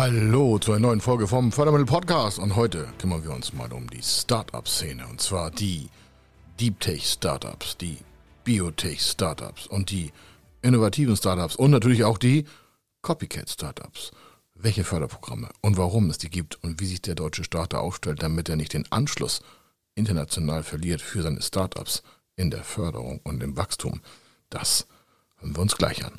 Hallo zu einer neuen Folge vom Fördermittel Podcast und heute kümmern wir uns mal um die Startup-Szene und zwar die Deep Tech Startups, die Biotech Startups und die innovativen Startups und natürlich auch die Copycat Startups. Welche Förderprogramme und warum es die gibt und wie sich der deutsche Staat da aufstellt, damit er nicht den Anschluss international verliert für seine Startups in der Förderung und im Wachstum. Das hören wir uns gleich an.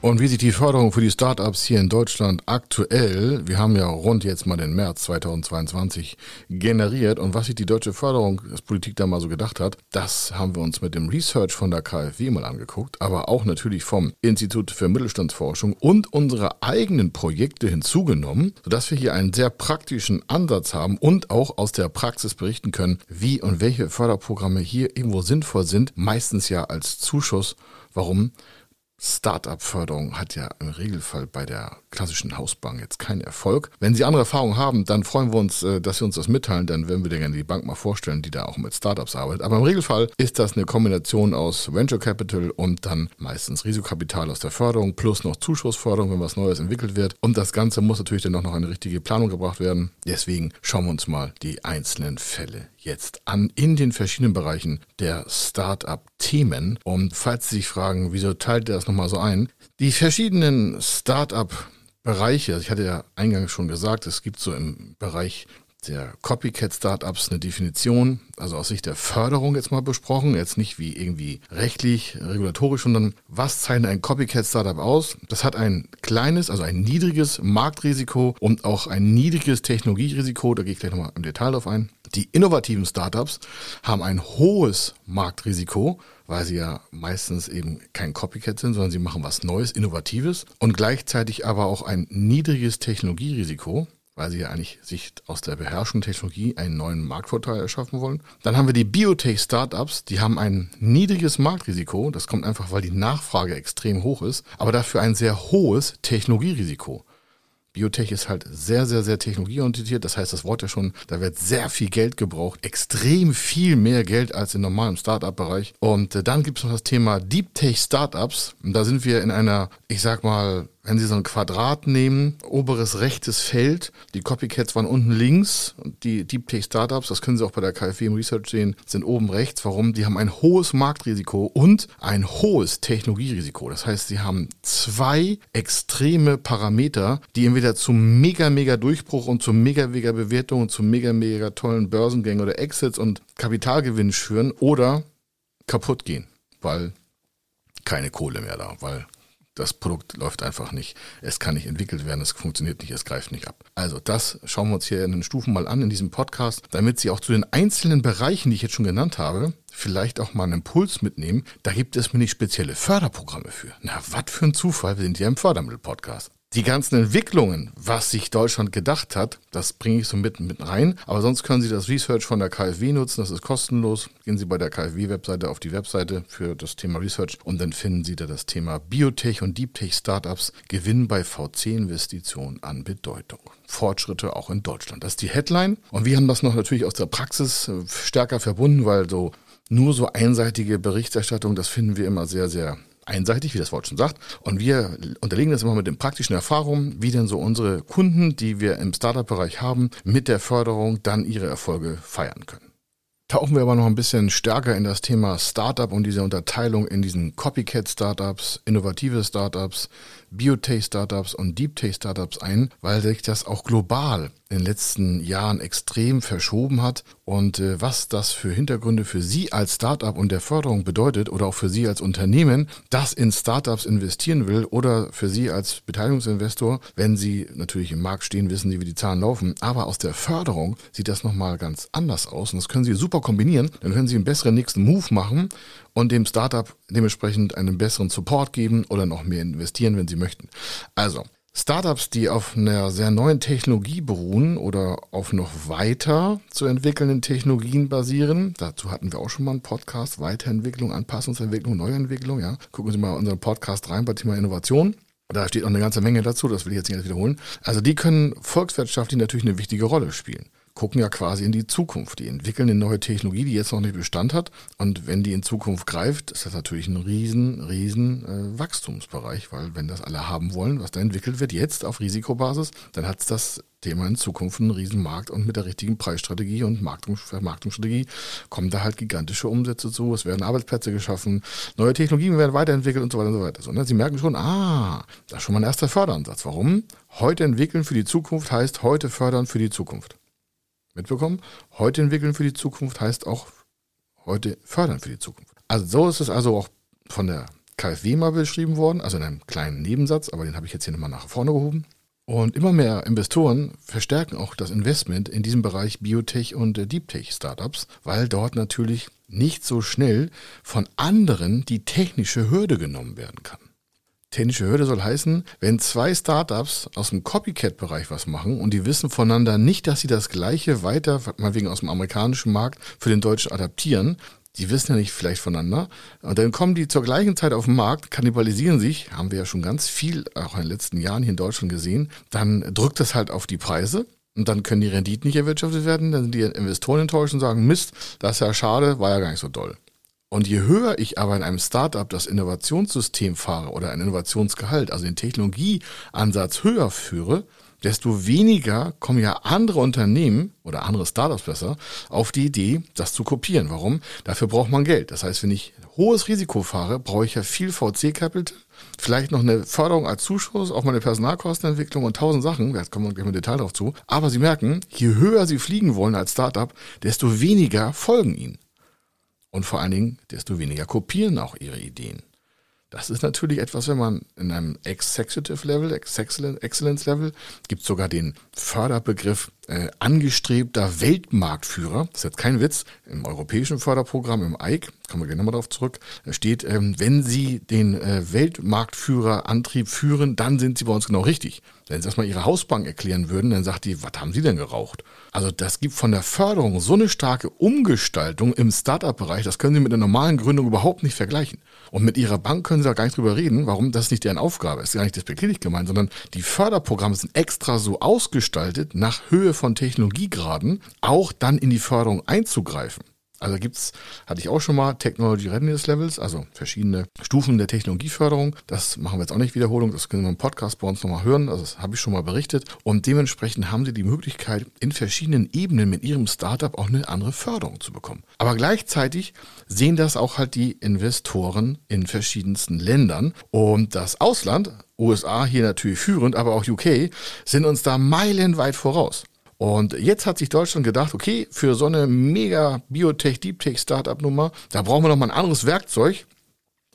Und wie sich die Förderung für die Startups hier in Deutschland aktuell, wir haben ja rund jetzt mal den März 2022 generiert und was sich die deutsche Förderungspolitik da mal so gedacht hat, das haben wir uns mit dem Research von der KfW mal angeguckt, aber auch natürlich vom Institut für Mittelstandsforschung und unsere eigenen Projekte hinzugenommen, sodass wir hier einen sehr praktischen Ansatz haben und auch aus der Praxis berichten können, wie und welche Förderprogramme hier irgendwo sinnvoll sind, meistens ja als Zuschuss. Warum? Startup-Förderung hat ja im Regelfall bei der klassischen Hausbank jetzt keinen Erfolg. Wenn Sie andere Erfahrungen haben, dann freuen wir uns, äh, dass Sie uns das mitteilen. Dann werden wir dir gerne die Bank mal vorstellen, die da auch mit Startups arbeitet. Aber im Regelfall ist das eine Kombination aus Venture Capital und dann meistens Risikokapital aus der Förderung plus noch Zuschussförderung, wenn was Neues entwickelt wird. Und das Ganze muss natürlich dann auch noch eine richtige Planung gebracht werden. Deswegen schauen wir uns mal die einzelnen Fälle jetzt an in den verschiedenen Bereichen der Startup-Themen. Und falls Sie sich fragen, wieso teilt er das nochmal so ein? Die verschiedenen Startup-Bereiche, ich hatte ja eingangs schon gesagt, es gibt so im Bereich der Copycat-Startups eine Definition, also aus Sicht der Förderung jetzt mal besprochen, jetzt nicht wie irgendwie rechtlich, regulatorisch, sondern was zeichnet ein Copycat-Startup aus? Das hat ein kleines, also ein niedriges Marktrisiko und auch ein niedriges Technologierisiko, da gehe ich gleich nochmal im Detail drauf ein. Die innovativen Startups haben ein hohes Marktrisiko, weil sie ja meistens eben kein Copycat sind, sondern sie machen was Neues, Innovatives und gleichzeitig aber auch ein niedriges Technologierisiko weil sie ja eigentlich sich aus der beherrschenden Technologie einen neuen Marktvorteil erschaffen wollen. Dann haben wir die Biotech-Startups, die haben ein niedriges Marktrisiko. Das kommt einfach, weil die Nachfrage extrem hoch ist, aber dafür ein sehr hohes Technologierisiko. Biotech ist halt sehr, sehr, sehr technologieorientiert. Das heißt, das Wort ja schon, da wird sehr viel Geld gebraucht. Extrem viel mehr Geld als in normalem Startup-Bereich. Und äh, dann gibt es noch das Thema Deep Tech Startups. Da sind wir in einer, ich sag mal, wenn Sie so ein Quadrat nehmen, oberes rechtes Feld, die Copycats waren unten links und die Deep Tech Startups, das können Sie auch bei der KfW im Research sehen, sind oben rechts. Warum? Die haben ein hohes Marktrisiko und ein hohes Technologierisiko. Das heißt, sie haben zwei extreme Parameter, die entweder zum mega, mega Durchbruch und zum mega, mega Bewertung und zum mega, mega tollen Börsengängen oder Exits und Kapitalgewinn führen oder kaputt gehen, weil keine Kohle mehr da, weil das Produkt läuft einfach nicht. Es kann nicht entwickelt werden, es funktioniert nicht, es greift nicht ab. Also das schauen wir uns hier in den Stufen mal an in diesem Podcast, damit Sie auch zu den einzelnen Bereichen, die ich jetzt schon genannt habe, vielleicht auch mal einen Impuls mitnehmen. Da gibt es mir nicht spezielle Förderprogramme für. Na, was für ein Zufall, wir sind hier im Fördermittel-Podcast die ganzen Entwicklungen, was sich Deutschland gedacht hat, das bringe ich so mit, mit rein. Aber sonst können Sie das Research von der KfW nutzen, das ist kostenlos. Gehen Sie bei der KfW-Webseite auf die Webseite für das Thema Research und dann finden Sie da das Thema Biotech und Deep Tech Startups gewinnen bei VC-Investitionen an Bedeutung. Fortschritte auch in Deutschland. Das ist die Headline. Und wir haben das noch natürlich aus der Praxis äh, stärker verbunden, weil so nur so einseitige Berichterstattung, das finden wir immer sehr, sehr einseitig, wie das Wort schon sagt. Und wir unterlegen das immer mit den praktischen Erfahrungen, wie denn so unsere Kunden, die wir im Startup-Bereich haben, mit der Förderung dann ihre Erfolge feiern können. Tauchen wir aber noch ein bisschen stärker in das Thema Startup und diese Unterteilung in diesen Copycat-Startups, innovative Startups, Biotech-Startups und Deep-Tech-Startups ein, weil sich das auch global in den letzten Jahren extrem verschoben hat. Und äh, was das für Hintergründe für Sie als Startup und der Förderung bedeutet oder auch für Sie als Unternehmen, das in Startups investieren will oder für Sie als Beteiligungsinvestor, wenn Sie natürlich im Markt stehen, wissen Sie, wie die Zahlen laufen, aber aus der Förderung sieht das nochmal ganz anders aus. Und das können Sie super kombinieren, dann können Sie einen besseren nächsten Move machen und dem Startup dementsprechend einen besseren Support geben oder noch mehr investieren, wenn Sie möchten. Also, Startups, die auf einer sehr neuen Technologie beruhen oder auf noch weiter zu entwickelnden Technologien basieren. Dazu hatten wir auch schon mal einen Podcast, Weiterentwicklung, Anpassungsentwicklung, Neuentwicklung. Ja, gucken Sie mal unseren Podcast rein bei Thema Innovation. Da steht auch eine ganze Menge dazu, das will ich jetzt nicht wiederholen. Also die können volkswirtschaftlich natürlich eine wichtige Rolle spielen gucken ja quasi in die Zukunft. Die entwickeln eine neue Technologie, die jetzt noch nicht Bestand hat. Und wenn die in Zukunft greift, ist das natürlich ein riesen, riesen äh, Wachstumsbereich, weil wenn das alle haben wollen, was da entwickelt wird, jetzt auf Risikobasis, dann hat es das Thema in Zukunft einen riesen Markt und mit der richtigen Preisstrategie und Vermarktungsstrategie kommen da halt gigantische Umsätze zu. Es werden Arbeitsplätze geschaffen, neue Technologien werden weiterentwickelt und so weiter und so weiter. So, ne? Sie merken schon, ah, das ist schon mal ein erster Förderansatz. Warum? Heute entwickeln für die Zukunft heißt heute fördern für die Zukunft mitbekommen. Heute entwickeln für die Zukunft heißt auch heute fördern für die Zukunft. Also so ist es also auch von der KfW mal beschrieben worden, also in einem kleinen Nebensatz, aber den habe ich jetzt hier nochmal nach vorne gehoben. Und immer mehr Investoren verstärken auch das Investment in diesem Bereich Biotech und Deep Tech Startups, weil dort natürlich nicht so schnell von anderen die technische Hürde genommen werden kann. Technische Hürde soll heißen, wenn zwei Startups aus dem Copycat-Bereich was machen und die wissen voneinander nicht, dass sie das gleiche weiter, mal wegen aus dem amerikanischen Markt, für den deutschen adaptieren, die wissen ja nicht vielleicht voneinander. Und dann kommen die zur gleichen Zeit auf den Markt, kannibalisieren sich, haben wir ja schon ganz viel auch in den letzten Jahren hier in Deutschland gesehen. Dann drückt das halt auf die Preise. Und dann können die Renditen nicht erwirtschaftet werden. Dann sind die Investoren enttäuscht und sagen, Mist, das ist ja schade, war ja gar nicht so doll. Und je höher ich aber in einem Startup das Innovationssystem fahre oder ein Innovationsgehalt, also den Technologieansatz höher führe, desto weniger kommen ja andere Unternehmen oder andere Startups besser auf die Idee, das zu kopieren. Warum? Dafür braucht man Geld. Das heißt, wenn ich hohes Risiko fahre, brauche ich ja viel VC-Kapital, vielleicht noch eine Förderung als Zuschuss, auch mal eine Personalkostenentwicklung und tausend Sachen. Da kommen wir gleich im Detail drauf zu. Aber Sie merken, je höher Sie fliegen wollen als Startup, desto weniger folgen Ihnen. Und vor allen Dingen, desto weniger kopieren auch ihre Ideen. Das ist natürlich etwas, wenn man in einem Executive Level, Excellence Level, gibt sogar den Förderbegriff äh, angestrebter Weltmarktführer. Das ist jetzt kein Witz. Im europäischen Förderprogramm, im EIC, kommen wir gleich nochmal darauf zurück, steht, ähm, wenn Sie den äh, Weltmarktführerantrieb führen, dann sind Sie bei uns genau richtig. Wenn Sie das mal Ihre Hausbank erklären würden, dann sagt die, was haben Sie denn geraucht? Also das gibt von der Förderung so eine starke Umgestaltung im Startup-Bereich, das können Sie mit einer normalen Gründung überhaupt nicht vergleichen. Und mit Ihrer Bank können Sie auch gar nicht drüber reden, warum das nicht deren Aufgabe ist. Gar nicht despektierlich gemeint, sondern die Förderprogramme sind extra so ausgestaltet, nach Höhe von Technologiegraden auch dann in die Förderung einzugreifen. Also gibt's, hatte ich auch schon mal Technology Readiness Levels, also verschiedene Stufen der Technologieförderung. Das machen wir jetzt auch nicht Wiederholung, das können wir im Podcast bei uns nochmal hören. Also das habe ich schon mal berichtet. Und dementsprechend haben Sie die Möglichkeit, in verschiedenen Ebenen mit Ihrem Startup auch eine andere Förderung zu bekommen. Aber gleichzeitig sehen das auch halt die Investoren in verschiedensten Ländern. Und das Ausland, USA hier natürlich führend, aber auch UK, sind uns da meilenweit voraus. Und jetzt hat sich Deutschland gedacht, okay, für so eine mega Biotech, Deep Tech Startup Nummer, da brauchen wir noch mal ein anderes Werkzeug.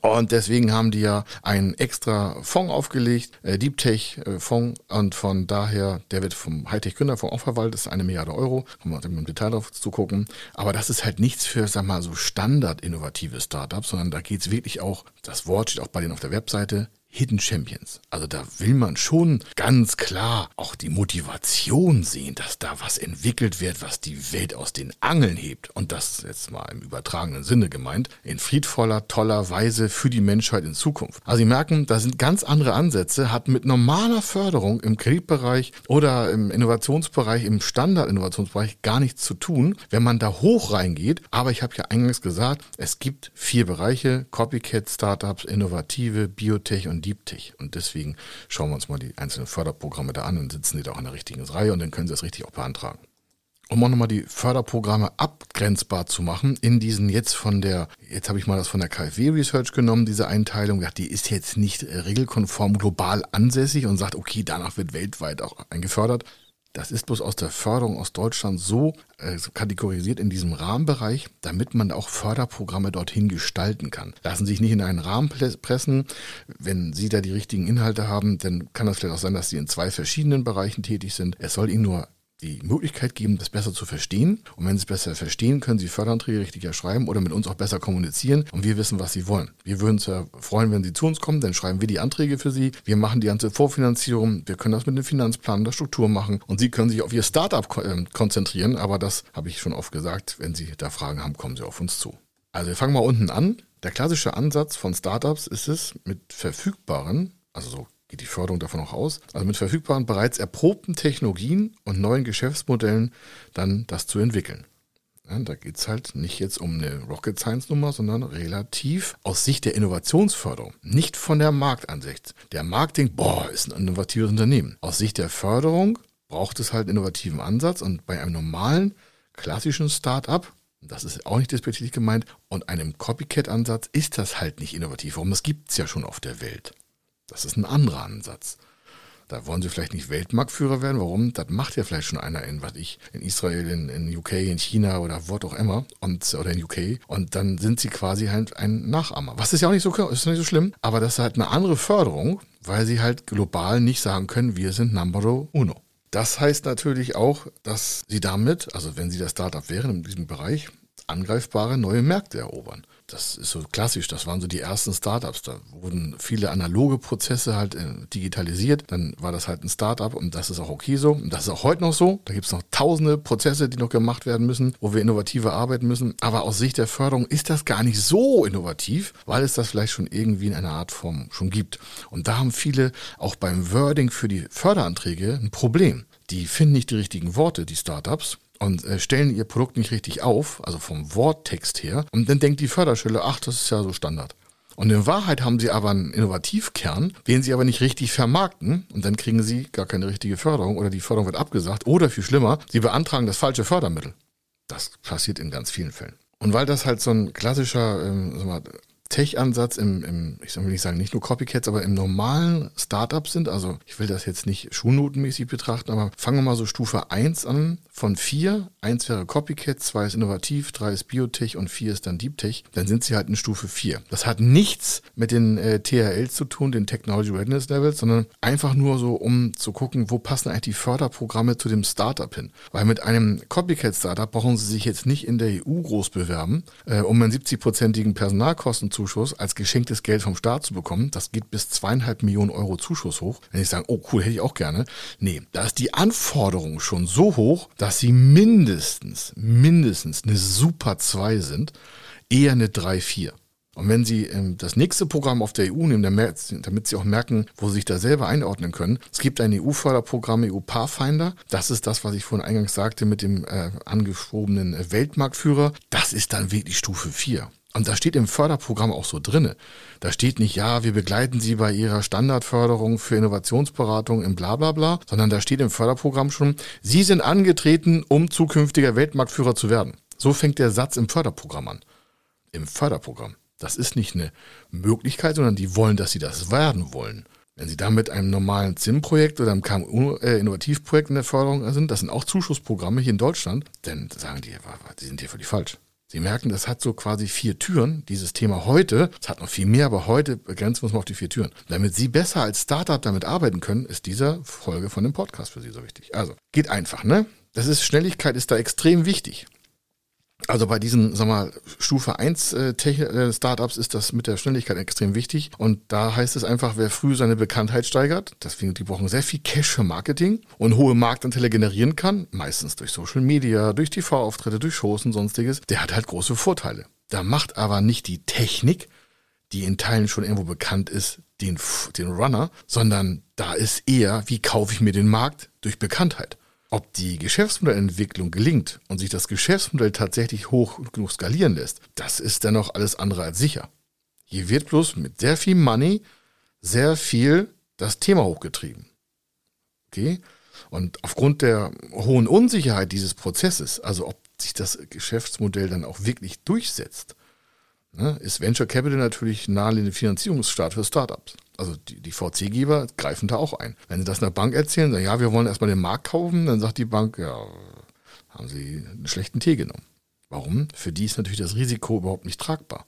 Und deswegen haben die ja einen extra Fonds aufgelegt, äh, Deep Tech Fonds. Und von daher, der wird vom Hightech Gründerfonds auch verwaltet, das ist eine Milliarde Euro. Kommen wir im Detail drauf zu gucken. Aber das ist halt nichts für, sag mal, so standard innovative Startups, sondern da geht's wirklich auch, das Wort steht auch bei denen auf der Webseite, Hidden Champions. Also da will man schon ganz klar auch die Motivation sehen, dass da was entwickelt wird, was die Welt aus den Angeln hebt. Und das jetzt mal im übertragenen Sinne gemeint, in friedvoller, toller Weise für die Menschheit in Zukunft. Also Sie merken, da sind ganz andere Ansätze, hat mit normaler Förderung im Kreditbereich oder im Innovationsbereich, im Standard-Innovationsbereich gar nichts zu tun, wenn man da hoch reingeht. Aber ich habe ja eingangs gesagt, es gibt vier Bereiche, Copycat-Startups, innovative, Biotech und Tech. Und deswegen schauen wir uns mal die einzelnen Förderprogramme da an und sitzen die da auch in der richtigen Reihe und dann können Sie das richtig auch beantragen. Um auch nochmal die Förderprogramme abgrenzbar zu machen, in diesen jetzt von der, jetzt habe ich mal das von der KfW Research genommen, diese Einteilung, die ist jetzt nicht regelkonform global ansässig und sagt, okay, danach wird weltweit auch eingefördert. Das ist bloß aus der Förderung aus Deutschland so äh, kategorisiert in diesem Rahmenbereich, damit man auch Förderprogramme dorthin gestalten kann. Lassen sich nicht in einen Rahmen pressen. Wenn Sie da die richtigen Inhalte haben, dann kann das vielleicht auch sein, dass Sie in zwei verschiedenen Bereichen tätig sind. Es soll Ihnen nur die Möglichkeit geben, das besser zu verstehen. Und wenn Sie es besser verstehen, können Sie Förderanträge richtiger schreiben oder mit uns auch besser kommunizieren und wir wissen, was Sie wollen. Wir würden uns ja freuen, wenn Sie zu uns kommen, dann schreiben wir die Anträge für Sie. Wir machen die ganze Vorfinanzierung. Wir können das mit dem Finanzplan der Struktur machen und Sie können sich auf Ihr Startup ähm, konzentrieren. Aber das habe ich schon oft gesagt. Wenn Sie da Fragen haben, kommen Sie auf uns zu. Also wir fangen mal unten an. Der klassische Ansatz von Startups ist es, mit verfügbaren, also so geht die Förderung davon auch aus, also mit verfügbaren, bereits erprobten Technologien und neuen Geschäftsmodellen dann das zu entwickeln. Ja, da geht es halt nicht jetzt um eine Rocket Science Nummer, sondern relativ aus Sicht der Innovationsförderung, nicht von der Marktansicht. Der Markt denkt, boah, ist ein innovatives Unternehmen. Aus Sicht der Förderung braucht es halt einen innovativen Ansatz und bei einem normalen, klassischen Start-up, das ist auch nicht despektierlich gemeint, und einem Copycat-Ansatz ist das halt nicht innovativ. Warum? Das gibt es ja schon auf der Welt. Das ist ein anderer Ansatz. Da wollen sie vielleicht nicht Weltmarktführer werden. Warum? Das macht ja vielleicht schon einer in, was ich, in Israel, in, in UK, in China oder wo auch immer und, oder in UK. Und dann sind sie quasi halt ein Nachahmer. Was ist ja auch nicht so, ist nicht so schlimm. Aber das ist halt eine andere Förderung, weil sie halt global nicht sagen können, wir sind Number Uno. Das heißt natürlich auch, dass sie damit, also wenn sie das Startup wären in diesem Bereich, angreifbare neue Märkte erobern das ist so klassisch, das waren so die ersten Startups. Da wurden viele analoge Prozesse halt äh, digitalisiert. Dann war das halt ein Startup und das ist auch okay so. Und das ist auch heute noch so. Da gibt es noch tausende Prozesse, die noch gemacht werden müssen, wo wir innovativer arbeiten müssen. Aber aus Sicht der Förderung ist das gar nicht so innovativ, weil es das vielleicht schon irgendwie in einer Art Form schon gibt. Und da haben viele auch beim Wording für die Förderanträge ein Problem. Die finden nicht die richtigen Worte, die Startups und äh, stellen ihr Produkt nicht richtig auf, also vom Worttext her. Und dann denkt die Förderstelle, ach, das ist ja so Standard. Und in Wahrheit haben sie aber einen Innovativkern, den sie aber nicht richtig vermarkten und dann kriegen sie gar keine richtige Förderung oder die Förderung wird abgesagt oder viel schlimmer, sie beantragen das falsche Fördermittel. Das passiert in ganz vielen Fällen. Und weil das halt so ein klassischer ähm, Tech-Ansatz im, im, ich will nicht sagen, nicht nur Copycats, aber im normalen Startup sind. Also ich will das jetzt nicht schulnotenmäßig betrachten, aber fangen wir mal so Stufe 1 an von 4. 1 wäre Copycat, 2 ist Innovativ, 3 ist Biotech und 4 ist dann Deep Tech. Dann sind sie halt in Stufe 4. Das hat nichts mit den äh, TRLs zu tun, den Technology Readiness Levels, sondern einfach nur so, um zu gucken, wo passen eigentlich die Förderprogramme zu dem Startup hin. Weil mit einem Copycat-Startup brauchen sie sich jetzt nicht in der EU groß bewerben, äh, um einen 70-prozentigen Personalkosten zu Zuschuss als geschenktes Geld vom Staat zu bekommen. Das geht bis zweieinhalb Millionen Euro Zuschuss hoch. Wenn ich sage, oh cool, hätte ich auch gerne. Nee, da ist die Anforderung schon so hoch, dass sie mindestens, mindestens eine Super 2 sind, eher eine 3, 4. Und wenn Sie ähm, das nächste Programm auf der EU nehmen, damit Sie auch merken, wo Sie sich da selber einordnen können, es gibt ein EU-Förderprogramm, EU Pathfinder. Das ist das, was ich vorhin eingangs sagte mit dem äh, angeschobenen Weltmarktführer. Das ist dann wirklich Stufe 4. Und da steht im Förderprogramm auch so drinne. Da steht nicht, ja, wir begleiten Sie bei Ihrer Standardförderung für Innovationsberatung im Blablabla, sondern da steht im Förderprogramm schon, Sie sind angetreten, um zukünftiger Weltmarktführer zu werden. So fängt der Satz im Förderprogramm an. Im Förderprogramm. Das ist nicht eine Möglichkeit, sondern die wollen, dass Sie das werden wollen. Wenn Sie da mit einem normalen ZIM-Projekt oder einem KMU-Innovativprojekt äh, in der Förderung sind, das sind auch Zuschussprogramme hier in Deutschland, dann sagen die, die sind hier völlig falsch. Sie merken, das hat so quasi vier Türen, dieses Thema heute. Es hat noch viel mehr, aber heute begrenzt muss man auf die vier Türen. Damit Sie besser als Startup damit arbeiten können, ist diese Folge von dem Podcast für Sie so wichtig. Also, geht einfach, ne? Das ist, Schnelligkeit ist da extrem wichtig. Also bei diesen, sag mal, Stufe 1 äh, äh, Startups ist das mit der Schnelligkeit extrem wichtig. Und da heißt es einfach, wer früh seine Bekanntheit steigert, deswegen, die brauchen sehr viel Cash für Marketing und hohe Marktanteile generieren kann, meistens durch Social Media, durch TV-Auftritte, durch Shows und sonstiges, der hat halt große Vorteile. Da macht aber nicht die Technik, die in Teilen schon irgendwo bekannt ist, den, den Runner, sondern da ist eher, wie kaufe ich mir den Markt durch Bekanntheit. Ob die Geschäftsmodellentwicklung gelingt und sich das Geschäftsmodell tatsächlich hoch genug skalieren lässt, das ist dennoch alles andere als sicher. Hier wird bloß mit sehr viel Money sehr viel das Thema hochgetrieben. Okay? Und aufgrund der hohen Unsicherheit dieses Prozesses, also ob sich das Geschäftsmodell dann auch wirklich durchsetzt, ne, ist Venture Capital natürlich naheliegende Finanzierungsstart für Startups. Also die, die VC-Geber greifen da auch ein. Wenn sie das einer Bank erzählen, sagen, ja, wir wollen erstmal den Markt kaufen, dann sagt die Bank, ja, haben sie einen schlechten Tee genommen. Warum? Für die ist natürlich das Risiko überhaupt nicht tragbar.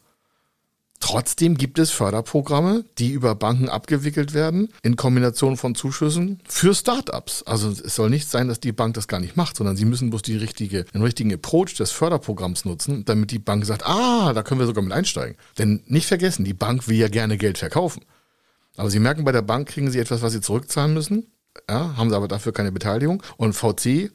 Trotzdem gibt es Förderprogramme, die über Banken abgewickelt werden, in Kombination von Zuschüssen für Startups. Also es soll nicht sein, dass die Bank das gar nicht macht, sondern sie müssen bloß die richtige, den richtigen Approach des Förderprogramms nutzen, damit die Bank sagt, ah, da können wir sogar mit einsteigen. Denn nicht vergessen, die Bank will ja gerne Geld verkaufen. Aber sie merken, bei der Bank kriegen sie etwas, was sie zurückzahlen müssen, ja, haben sie aber dafür keine Beteiligung. Und VC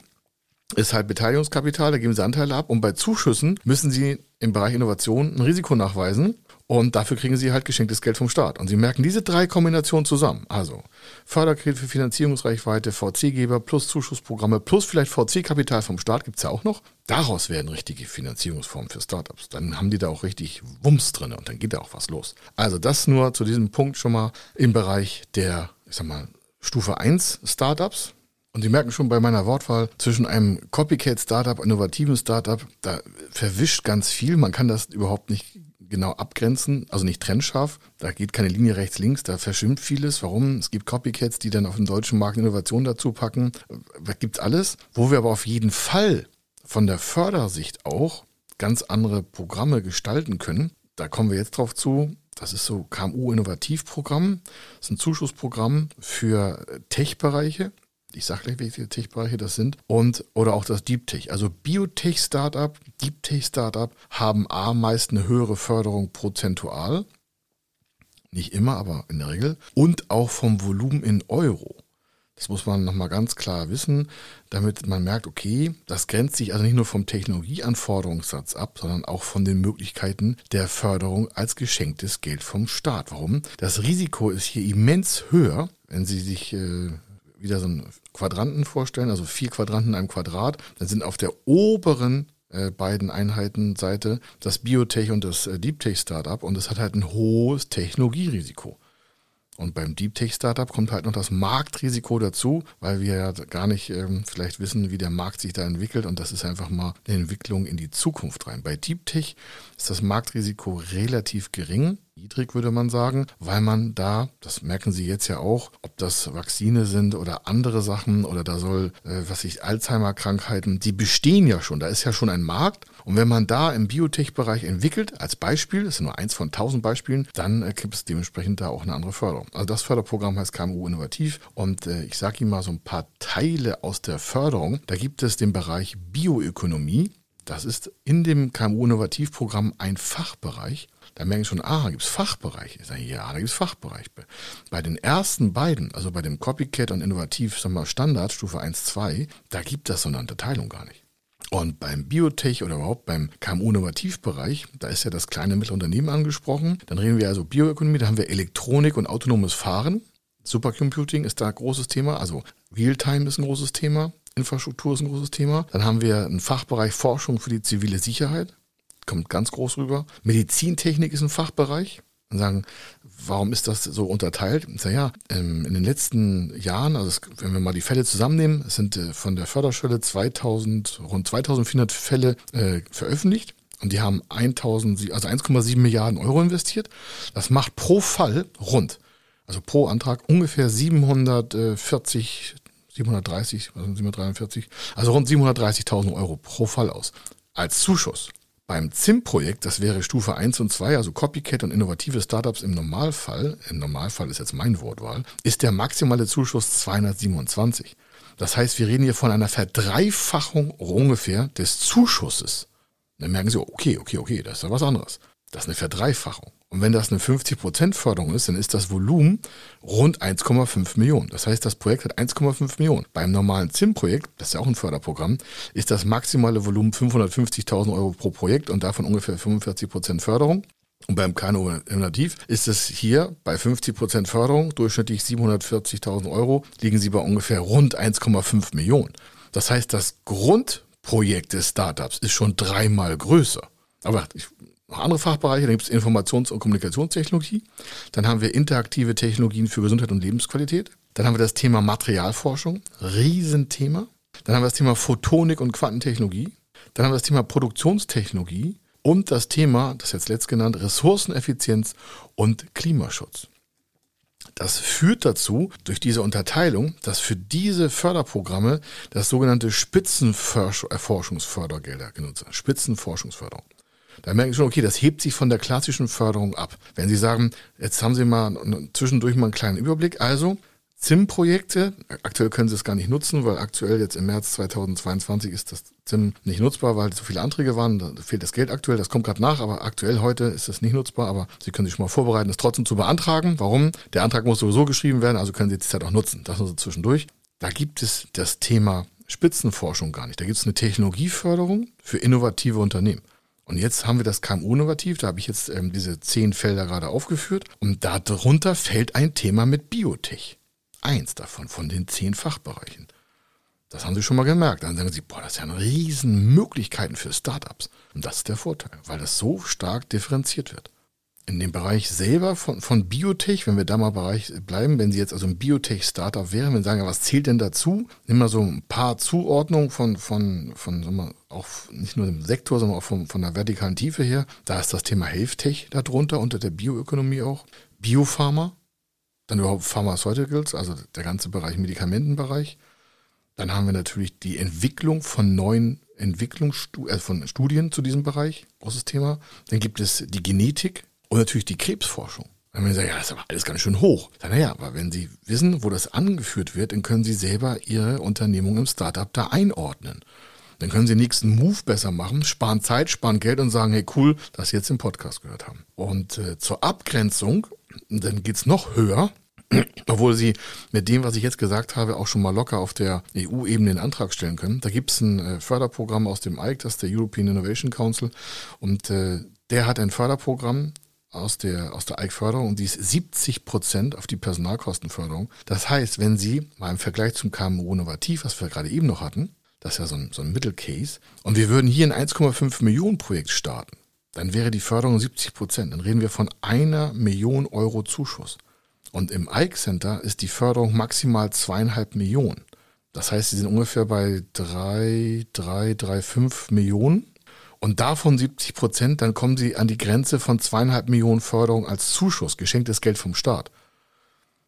ist halt Beteiligungskapital, da geben sie Anteile ab. Und bei Zuschüssen müssen sie im Bereich Innovation ein Risiko nachweisen. Und dafür kriegen sie halt geschenktes Geld vom Staat. Und sie merken diese drei Kombinationen zusammen. Also Förderkredit für Finanzierungsreichweite, VC-Geber plus Zuschussprogramme plus vielleicht VC-Kapital vom Staat gibt es ja auch noch. Daraus werden richtige Finanzierungsformen für Startups. Dann haben die da auch richtig Wumms drin und dann geht da auch was los. Also das nur zu diesem Punkt schon mal im Bereich der, ich sag mal, Stufe 1 Startups. Und Sie merken schon bei meiner Wortwahl zwischen einem Copycat-Startup, innovativen Startup, da verwischt ganz viel. Man kann das überhaupt nicht genau abgrenzen, also nicht trennscharf. Da geht keine Linie rechts-links, da verschwimmt vieles. Warum? Es gibt Copycats, die dann auf dem deutschen Markt Innovation dazu packen. Da gibt's alles. Wo wir aber auf jeden Fall von der Fördersicht auch ganz andere Programme gestalten können. Da kommen wir jetzt drauf zu. Das ist so KMU-Innovativprogramm. Das ist ein Zuschussprogramm für Tech-Bereiche ich sage gleich, welche Tech-Bereiche das sind, und oder auch das Deep Tech. Also Biotech-Startup, Deep Tech-Startup haben A meist eine höhere Förderung prozentual, nicht immer, aber in der Regel, und auch vom Volumen in Euro. Das muss man nochmal ganz klar wissen, damit man merkt, okay, das grenzt sich also nicht nur vom Technologieanforderungssatz ab, sondern auch von den Möglichkeiten der Förderung als geschenktes Geld vom Staat. Warum? Das Risiko ist hier immens höher, wenn Sie sich äh, wieder so einen Quadranten vorstellen, also vier Quadranten in einem Quadrat. Dann sind auf der oberen äh, beiden Einheitenseite das Biotech und das äh, Deep Tech Startup und es hat halt ein hohes Technologierisiko. Und beim Deep Tech Startup kommt halt noch das Marktrisiko dazu, weil wir ja gar nicht ähm, vielleicht wissen, wie der Markt sich da entwickelt. Und das ist einfach mal eine Entwicklung in die Zukunft rein. Bei Deep Tech ist das Marktrisiko relativ gering niedrig, würde man sagen, weil man da, das merken Sie jetzt ja auch, ob das Vakzine sind oder andere Sachen oder da soll, äh, was ich, Alzheimer-Krankheiten, die bestehen ja schon, da ist ja schon ein Markt. Und wenn man da im Biotech-Bereich entwickelt, als Beispiel, das ist nur eins von tausend Beispielen, dann äh, gibt es dementsprechend da auch eine andere Förderung. Also das Förderprogramm heißt KMU Innovativ und äh, ich sage Ihnen mal so ein paar Teile aus der Förderung. Da gibt es den Bereich Bioökonomie. Das ist in dem KMU-Innovativprogramm ein Fachbereich. Da merken schon, ah, da gibt es Fachbereiche. Ich sage, ja, da gibt es Fachbereiche. Bei den ersten beiden, also bei dem Copycat und Innovativ, sagen wir Standard, Stufe 1, 2, da gibt es so eine Unterteilung gar nicht. Und beim Biotech oder überhaupt beim KMU-Innovativbereich, da ist ja das kleine Mittelunternehmen angesprochen. Dann reden wir also Bioökonomie, da haben wir Elektronik und autonomes Fahren. Supercomputing ist da ein großes Thema, also Realtime ist ein großes Thema. Infrastruktur ist ein großes Thema. Dann haben wir einen Fachbereich Forschung für die zivile Sicherheit. Kommt ganz groß rüber. Medizintechnik ist ein Fachbereich. Und sagen, warum ist das so unterteilt? Ich sage, ja, ähm, in den letzten Jahren, also wenn wir mal die Fälle zusammennehmen, sind äh, von der Förderschwelle 2000, rund 2400 Fälle äh, veröffentlicht. Und die haben 1000, also 1,7 Milliarden Euro investiert. Das macht pro Fall rund, also pro Antrag ungefähr 740 730, also 743, also rund 730.000 Euro pro Fall aus. Als Zuschuss. Beim ZIM-Projekt, das wäre Stufe 1 und 2, also Copycat und innovative Startups im Normalfall, im Normalfall ist jetzt mein Wortwahl, ist der maximale Zuschuss 227. Das heißt, wir reden hier von einer Verdreifachung ungefähr des Zuschusses. Dann merken Sie, okay, okay, okay, das ist ja was anderes. Das ist eine Verdreifachung. Und wenn das eine 50% Förderung ist, dann ist das Volumen rund 1,5 Millionen. Das heißt, das Projekt hat 1,5 Millionen. Beim normalen ZIM-Projekt, das ist ja auch ein Förderprogramm, ist das maximale Volumen 550.000 Euro pro Projekt und davon ungefähr 45% Förderung. Und beim KNO Innovativ ist es hier bei 50% Förderung, durchschnittlich 740.000 Euro, liegen sie bei ungefähr rund 1,5 Millionen. Das heißt, das Grundprojekt des Startups ist schon dreimal größer. Aber ich noch andere Fachbereiche, dann gibt es Informations- und Kommunikationstechnologie, dann haben wir interaktive Technologien für Gesundheit und Lebensqualität, dann haben wir das Thema Materialforschung, Riesenthema, dann haben wir das Thema Photonik und Quantentechnologie, dann haben wir das Thema Produktionstechnologie und das Thema, das jetzt letzt genannt, Ressourceneffizienz und Klimaschutz. Das führt dazu, durch diese Unterteilung, dass für diese Förderprogramme das sogenannte Spitzenforschungsfördergelder genutzt werden. Spitzenforschungsförderung. Da merken Sie schon, okay, das hebt sich von der klassischen Förderung ab. Wenn Sie sagen, jetzt haben Sie mal zwischendurch mal einen kleinen Überblick, also ZIM-Projekte. Aktuell können sie es gar nicht nutzen, weil aktuell jetzt im März 2022 ist das ZIM nicht nutzbar, weil so viele Anträge waren. Da fehlt das Geld aktuell. Das kommt gerade nach, aber aktuell heute ist es nicht nutzbar. Aber Sie können sich schon mal vorbereiten, es trotzdem zu beantragen. Warum? Der Antrag muss sowieso geschrieben werden, also können Sie die Zeit auch nutzen. Das nur so zwischendurch. Da gibt es das Thema Spitzenforschung gar nicht. Da gibt es eine Technologieförderung für innovative Unternehmen. Und jetzt haben wir das KMU-Innovativ, da habe ich jetzt ähm, diese zehn Felder gerade aufgeführt. Und darunter fällt ein Thema mit Biotech eins davon, von den zehn Fachbereichen. Das haben Sie schon mal gemerkt. Dann sagen Sie, boah, das ist ja eine riesen Möglichkeiten für Startups. Und das ist der Vorteil, weil das so stark differenziert wird. In dem Bereich selber von, von Biotech, wenn wir da mal Bereich bleiben, wenn Sie jetzt also ein Biotech-Startup wären, wenn Sie sagen, was zählt denn dazu? Nimm mal so ein paar Zuordnungen von, von, von, von mal, auch nicht nur dem Sektor, sondern auch von, von der vertikalen Tiefe her. Da ist das Thema Health Tech darunter, unter der Bioökonomie auch. Biopharma, dann überhaupt Pharmaceuticals, also der ganze Bereich Medikamentenbereich. Dann haben wir natürlich die Entwicklung von neuen Entwicklungsstudien, äh, von Studien zu diesem Bereich, großes Thema. Dann gibt es die Genetik und natürlich die Krebsforschung. Dann werden Sie sagen, ja, das ist aber alles ganz schön hoch. Naja, aber wenn Sie wissen, wo das angeführt wird, dann können Sie selber Ihre Unternehmung im Startup da einordnen. Dann können Sie den nächsten Move besser machen, sparen Zeit, sparen Geld und sagen, hey cool, dass Sie jetzt den Podcast gehört haben. Und äh, zur Abgrenzung, dann geht's noch höher. obwohl sie mit dem, was ich jetzt gesagt habe, auch schon mal locker auf der EU-Ebene den Antrag stellen können. Da gibt es ein äh, Förderprogramm aus dem EIC, das ist der European Innovation Council, und äh, der hat ein Förderprogramm aus der, aus der EIC-Förderung und die ist 70 Prozent auf die Personalkostenförderung. Das heißt, wenn Sie mal im Vergleich zum KMU Innovativ, was wir gerade eben noch hatten, das ist ja so ein, so ein Mittelcase, und wir würden hier ein 1,5 Millionen Projekt starten, dann wäre die Förderung 70 Prozent. Dann reden wir von einer Million Euro Zuschuss. Und im Ike Center ist die Förderung maximal zweieinhalb Millionen. Das heißt, sie sind ungefähr bei drei, drei, drei, fünf Millionen. Und davon 70 Prozent, dann kommen sie an die Grenze von zweieinhalb Millionen Förderung als Zuschuss, geschenktes Geld vom Staat.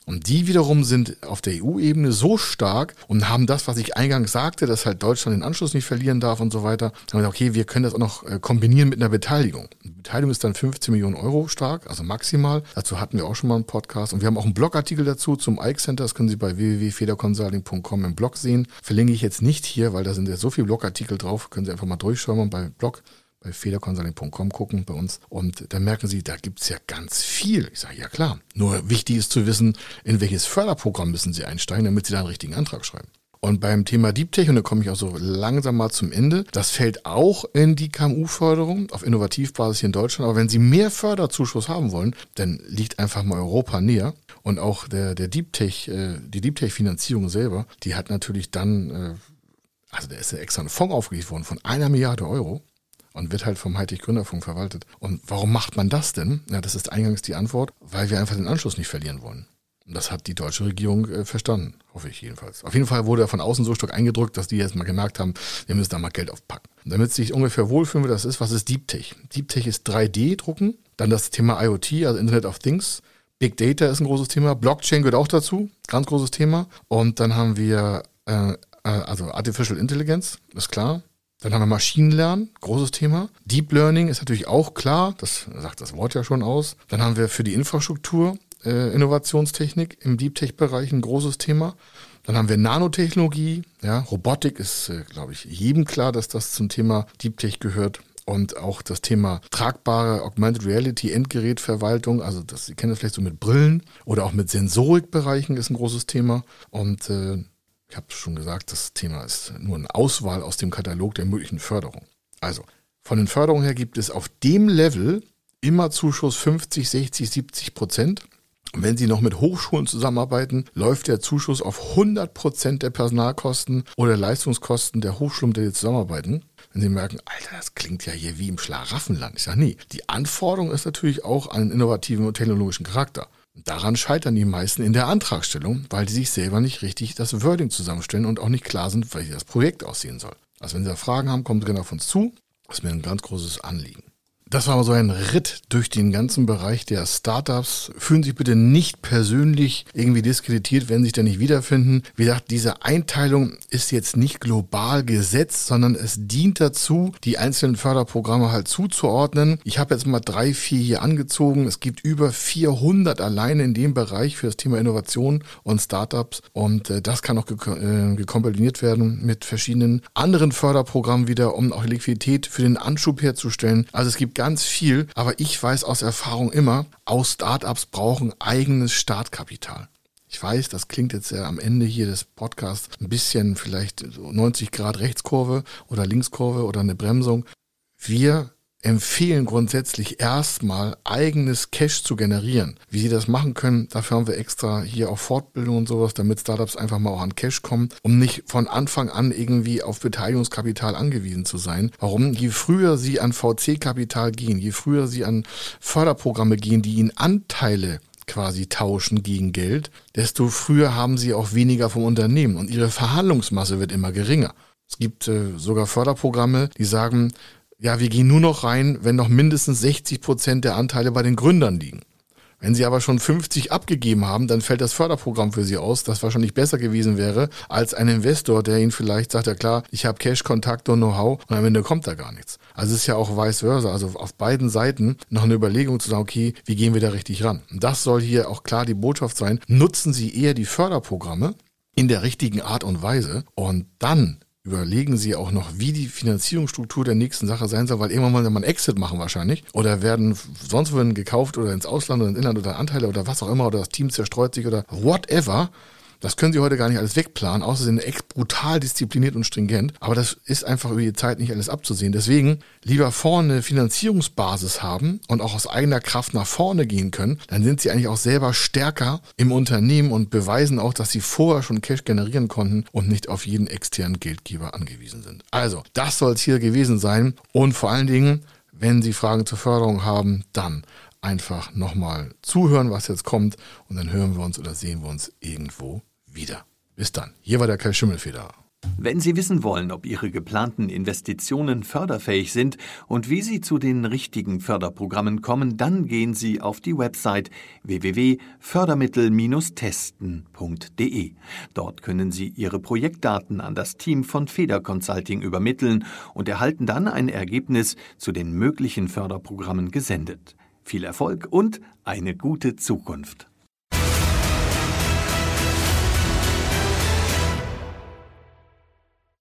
Und die wiederum sind auf der EU-Ebene so stark und haben das, was ich eingangs sagte, dass halt Deutschland den Anschluss nicht verlieren darf und so weiter. Haben gesagt, okay, wir können das auch noch äh, kombinieren mit einer Beteiligung. Die Beteiligung ist dann 15 Millionen Euro stark, also maximal. Dazu hatten wir auch schon mal einen Podcast und wir haben auch einen Blogartikel dazu zum Ike Center. Das können Sie bei www.federconsulting.com im Blog sehen. Verlinke ich jetzt nicht hier, weil da sind ja so viele Blogartikel drauf. Können Sie einfach mal durchschauen bei Blog bei federconsulting.com gucken bei uns und da merken Sie, da gibt's ja ganz viel. Ich sage, ja klar. Nur wichtig ist zu wissen, in welches Förderprogramm müssen Sie einsteigen, damit Sie da einen richtigen Antrag schreiben. Und beim Thema Deep Tech, und da komme ich auch so langsam mal zum Ende, das fällt auch in die KMU-Förderung auf Innovativbasis hier in Deutschland. Aber wenn Sie mehr Förderzuschuss haben wollen, dann liegt einfach mal Europa näher. Und auch der, der Deep Tech, äh, die Deep Tech-Finanzierung selber, die hat natürlich dann, äh, also da ist ja extra ein Fonds aufgelegt worden von einer Milliarde Euro und wird halt vom Heitig Gründerfunk verwaltet. Und warum macht man das denn? Ja, das ist eingangs die Antwort, weil wir einfach den Anschluss nicht verlieren wollen. Das hat die deutsche Regierung äh, verstanden, hoffe ich jedenfalls. Auf jeden Fall wurde er von außen so stark eingedrückt, dass die jetzt mal gemerkt haben, wir müssen da mal Geld aufpacken. Und damit sich ungefähr wohlfühlen, wie das ist, was ist Deep Tech? Deep Tech ist 3D-Drucken, dann das Thema IoT, also Internet of Things. Big Data ist ein großes Thema, Blockchain gehört auch dazu, ganz großes Thema. Und dann haben wir äh, äh also Artificial Intelligence, ist klar. Dann haben wir Maschinenlernen, großes Thema. Deep Learning ist natürlich auch klar, das sagt das Wort ja schon aus. Dann haben wir für die Infrastruktur äh, Innovationstechnik im Deep Tech-Bereich ein großes Thema. Dann haben wir Nanotechnologie, ja, Robotik ist, äh, glaube ich, jedem klar, dass das zum Thema Deep Tech gehört. Und auch das Thema tragbare Augmented Reality Endgerätverwaltung, also das, Sie kennen das vielleicht so mit Brillen oder auch mit Sensorikbereichen ist ein großes Thema. Und äh, ich habe schon gesagt, das Thema ist nur eine Auswahl aus dem Katalog der möglichen Förderung. Also, von den Förderungen her gibt es auf dem Level immer Zuschuss 50, 60, 70 Prozent. Wenn Sie noch mit Hochschulen zusammenarbeiten, läuft der Zuschuss auf 100 Prozent der Personalkosten oder Leistungskosten der Hochschulen, mit denen Sie zusammenarbeiten. Wenn Sie merken, Alter, das klingt ja hier wie im Schlaraffenland. Ich sage, nee, die Anforderung ist natürlich auch an einen innovativen und technologischen Charakter. Daran scheitern die meisten in der Antragstellung, weil die sich selber nicht richtig das Wording zusammenstellen und auch nicht klar sind, wie das Projekt aussehen soll. Also wenn Sie da Fragen haben, kommen Sie gerne auf uns zu. Das ist mir ein ganz großes Anliegen. Das war so ein Ritt durch den ganzen Bereich der Startups. Fühlen Sie sich bitte nicht persönlich irgendwie diskreditiert, wenn Sie sich da nicht wiederfinden. Wie gesagt, diese Einteilung ist jetzt nicht global gesetzt, sondern es dient dazu, die einzelnen Förderprogramme halt zuzuordnen. Ich habe jetzt mal drei, vier hier angezogen. Es gibt über 400 alleine in dem Bereich für das Thema Innovation und Startups. Und äh, das kann auch äh, gekombiniert werden mit verschiedenen anderen Förderprogrammen wieder, um auch Liquidität für den Anschub herzustellen. Also es gibt ganz viel, aber ich weiß aus Erfahrung immer, aus Startups brauchen eigenes Startkapital. Ich weiß, das klingt jetzt ja am Ende hier des Podcasts ein bisschen vielleicht 90 Grad Rechtskurve oder Linkskurve oder eine Bremsung. Wir empfehlen grundsätzlich erstmal eigenes Cash zu generieren. Wie Sie das machen können, dafür haben wir extra hier auch Fortbildung und sowas, damit Startups einfach mal auch an Cash kommen, um nicht von Anfang an irgendwie auf Beteiligungskapital angewiesen zu sein. Warum? Je früher Sie an VC-Kapital gehen, je früher Sie an Förderprogramme gehen, die Ihnen Anteile quasi tauschen gegen Geld, desto früher haben sie auch weniger vom Unternehmen und ihre Verhandlungsmasse wird immer geringer. Es gibt äh, sogar Förderprogramme, die sagen, ja, wir gehen nur noch rein, wenn noch mindestens 60 Prozent der Anteile bei den Gründern liegen. Wenn Sie aber schon 50 abgegeben haben, dann fällt das Förderprogramm für Sie aus, das wahrscheinlich besser gewesen wäre als ein Investor, der Ihnen vielleicht sagt, ja klar, ich habe Cash, Kontakt und Know-how und am Ende kommt da gar nichts. Also es ist ja auch vice versa, also auf beiden Seiten noch eine Überlegung zu sagen, okay, wie gehen wir da richtig ran? Das soll hier auch klar die Botschaft sein. Nutzen Sie eher die Förderprogramme in der richtigen Art und Weise und dann überlegen Sie auch noch, wie die Finanzierungsstruktur der nächsten Sache sein soll, weil irgendwann mal man Exit machen wahrscheinlich oder werden sonst wohin gekauft oder ins Ausland oder ins Inland oder Anteile oder was auch immer oder das Team zerstreut sich oder whatever. Das können Sie heute gar nicht alles wegplanen, außer Sie sind brutal diszipliniert und stringent. Aber das ist einfach über die Zeit nicht alles abzusehen. Deswegen lieber vorne Finanzierungsbasis haben und auch aus eigener Kraft nach vorne gehen können. Dann sind Sie eigentlich auch selber stärker im Unternehmen und beweisen auch, dass Sie vorher schon Cash generieren konnten und nicht auf jeden externen Geldgeber angewiesen sind. Also, das soll es hier gewesen sein. Und vor allen Dingen, wenn Sie Fragen zur Förderung haben, dann einfach nochmal zuhören, was jetzt kommt. Und dann hören wir uns oder sehen wir uns irgendwo wieder. Bis dann. Hier war der Kai Schimmelfeder. Wenn Sie wissen wollen, ob Ihre geplanten Investitionen förderfähig sind und wie Sie zu den richtigen Förderprogrammen kommen, dann gehen Sie auf die Website www.fördermittel-testen.de. Dort können Sie Ihre Projektdaten an das Team von Feder Consulting übermitteln und erhalten dann ein Ergebnis zu den möglichen Förderprogrammen gesendet. Viel Erfolg und eine gute Zukunft.